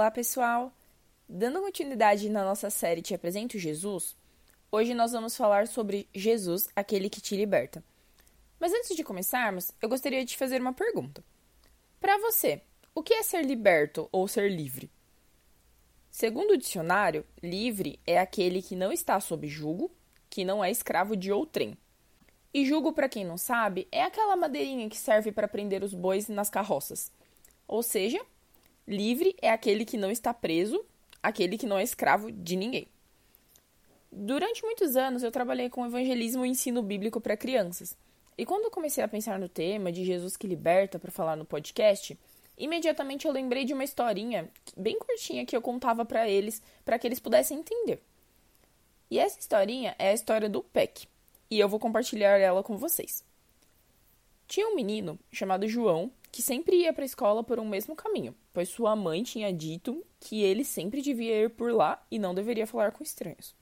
Olá, pessoal! Dando continuidade na nossa série Te Apresento Jesus, hoje nós vamos falar sobre Jesus, aquele que te liberta. Mas antes de começarmos, eu gostaria de fazer uma pergunta. Para você, o que é ser liberto ou ser livre? Segundo o dicionário, livre é aquele que não está sob jugo, que não é escravo de outrem. E jugo, para quem não sabe, é aquela madeirinha que serve para prender os bois nas carroças. Ou seja, Livre é aquele que não está preso, aquele que não é escravo de ninguém. Durante muitos anos eu trabalhei com evangelismo e ensino bíblico para crianças. E quando eu comecei a pensar no tema de Jesus que liberta para falar no podcast, imediatamente eu lembrei de uma historinha bem curtinha que eu contava para eles, para que eles pudessem entender. E essa historinha é a história do Peck, e eu vou compartilhar ela com vocês. Tinha um menino chamado João que sempre ia para a escola por um mesmo caminho, pois sua mãe tinha dito que ele sempre devia ir por lá e não deveria falar com estranhos.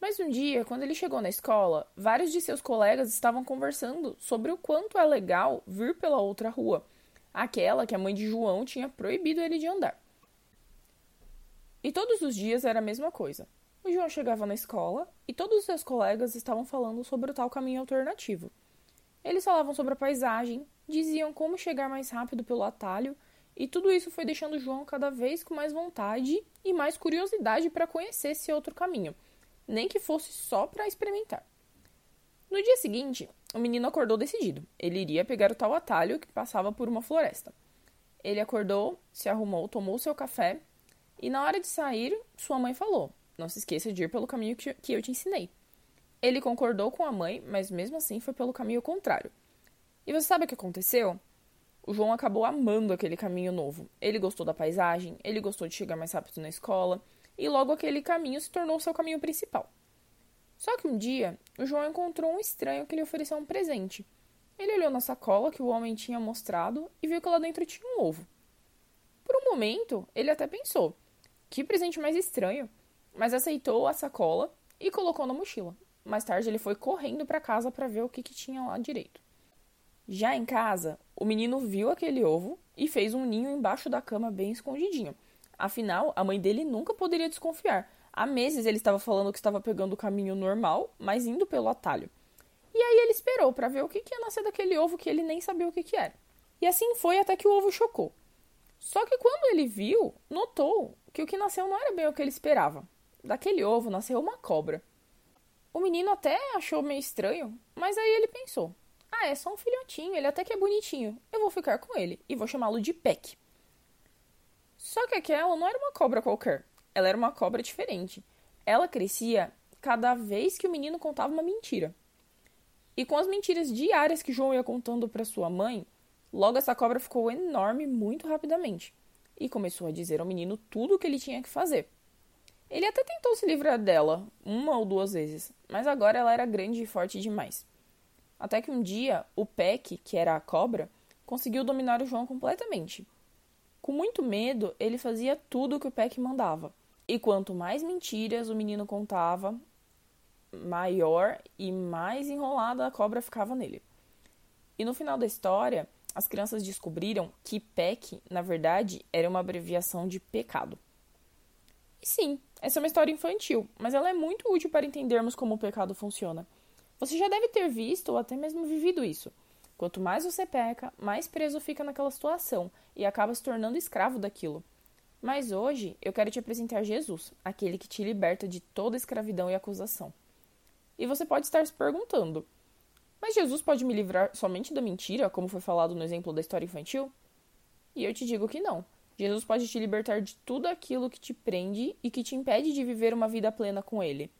Mas um dia, quando ele chegou na escola, vários de seus colegas estavam conversando sobre o quanto é legal vir pela outra rua, aquela que a mãe de João tinha proibido ele de andar. E todos os dias era a mesma coisa. O João chegava na escola e todos os seus colegas estavam falando sobre o tal caminho alternativo. Eles falavam sobre a paisagem, diziam como chegar mais rápido pelo atalho, e tudo isso foi deixando João cada vez com mais vontade e mais curiosidade para conhecer esse outro caminho, nem que fosse só para experimentar. No dia seguinte, o menino acordou decidido. Ele iria pegar o tal atalho que passava por uma floresta. Ele acordou, se arrumou, tomou seu café e, na hora de sair, sua mãe falou: Não se esqueça de ir pelo caminho que eu te ensinei. Ele concordou com a mãe, mas mesmo assim foi pelo caminho contrário. E você sabe o que aconteceu? O João acabou amando aquele caminho novo. Ele gostou da paisagem, ele gostou de chegar mais rápido na escola, e logo aquele caminho se tornou seu caminho principal. Só que um dia, o João encontrou um estranho que lhe ofereceu um presente. Ele olhou na sacola que o homem tinha mostrado e viu que lá dentro tinha um ovo. Por um momento, ele até pensou: que presente mais estranho! Mas aceitou a sacola e colocou na mochila. Mais tarde, ele foi correndo para casa para ver o que, que tinha lá direito. Já em casa, o menino viu aquele ovo e fez um ninho embaixo da cama bem escondidinho. Afinal, a mãe dele nunca poderia desconfiar. Há meses ele estava falando que estava pegando o caminho normal, mas indo pelo atalho. E aí ele esperou para ver o que, que ia nascer daquele ovo que ele nem sabia o que, que era. E assim foi até que o ovo chocou. Só que quando ele viu, notou que o que nasceu não era bem o que ele esperava. Daquele ovo nasceu uma cobra. O menino até achou meio estranho, mas aí ele pensou: ah, é só um filhotinho, ele até que é bonitinho. Eu vou ficar com ele e vou chamá-lo de Peck. Só que aquela não era uma cobra qualquer, ela era uma cobra diferente. Ela crescia cada vez que o menino contava uma mentira. E com as mentiras diárias que João ia contando para sua mãe, logo essa cobra ficou enorme muito rapidamente e começou a dizer ao menino tudo o que ele tinha que fazer. Ele até tentou se livrar dela uma ou duas vezes, mas agora ela era grande e forte demais. Até que um dia, o Peck, que era a cobra, conseguiu dominar o João completamente. Com muito medo, ele fazia tudo o que o Peck mandava. E quanto mais mentiras o menino contava, maior e mais enrolada a cobra ficava nele. E no final da história, as crianças descobriram que Peck, na verdade, era uma abreviação de pecado. Sim, essa é uma história infantil, mas ela é muito útil para entendermos como o pecado funciona. Você já deve ter visto ou até mesmo vivido isso. Quanto mais você peca, mais preso fica naquela situação e acaba se tornando escravo daquilo. Mas hoje eu quero te apresentar Jesus, aquele que te liberta de toda escravidão e acusação. E você pode estar se perguntando: mas Jesus pode me livrar somente da mentira, como foi falado no exemplo da história infantil? E eu te digo que não. Jesus pode te libertar de tudo aquilo que te prende e que te impede de viver uma vida plena com Ele.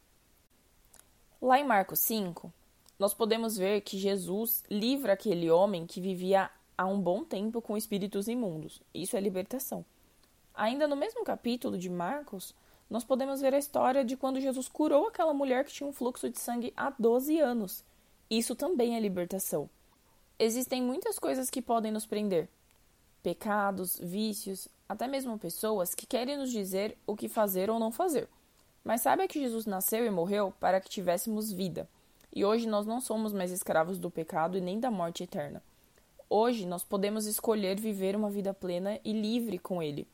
Lá em Marcos 5, nós podemos ver que Jesus livra aquele homem que vivia há um bom tempo com espíritos imundos. Isso é libertação. Ainda no mesmo capítulo de Marcos, nós podemos ver a história de quando Jesus curou aquela mulher que tinha um fluxo de sangue há 12 anos. Isso também é libertação. Existem muitas coisas que podem nos prender, pecados, vícios, até mesmo pessoas que querem nos dizer o que fazer ou não fazer. Mas saiba que Jesus nasceu e morreu para que tivéssemos vida. E hoje nós não somos mais escravos do pecado e nem da morte eterna. Hoje nós podemos escolher viver uma vida plena e livre com Ele.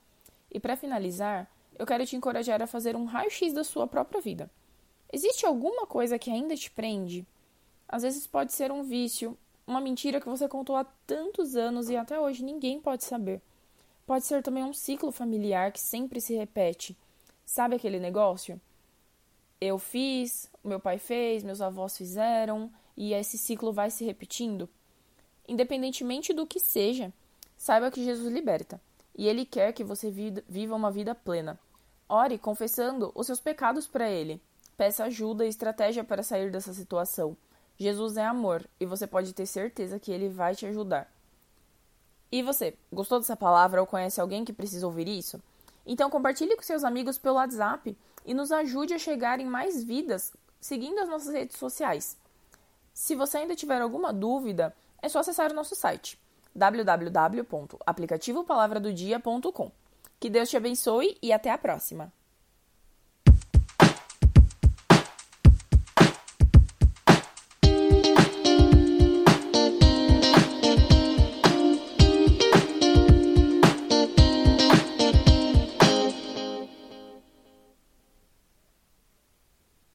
E para finalizar, eu quero te encorajar a fazer um raio-x da sua própria vida. Existe alguma coisa que ainda te prende? Às vezes pode ser um vício, uma mentira que você contou há tantos anos e até hoje ninguém pode saber. Pode ser também um ciclo familiar que sempre se repete. Sabe aquele negócio? Eu fiz, meu pai fez, meus avós fizeram, e esse ciclo vai se repetindo. Independentemente do que seja, saiba que Jesus liberta, e ele quer que você viva uma vida plena. Ore confessando os seus pecados para ele. Peça ajuda e estratégia para sair dessa situação. Jesus é amor e você pode ter certeza que ele vai te ajudar. E você, gostou dessa palavra ou conhece alguém que precisa ouvir isso? Então compartilhe com seus amigos pelo WhatsApp e nos ajude a chegar em mais vidas seguindo as nossas redes sociais. Se você ainda tiver alguma dúvida, é só acessar o nosso site www.aplicativopalavradodia.com. Que Deus te abençoe e até a próxima!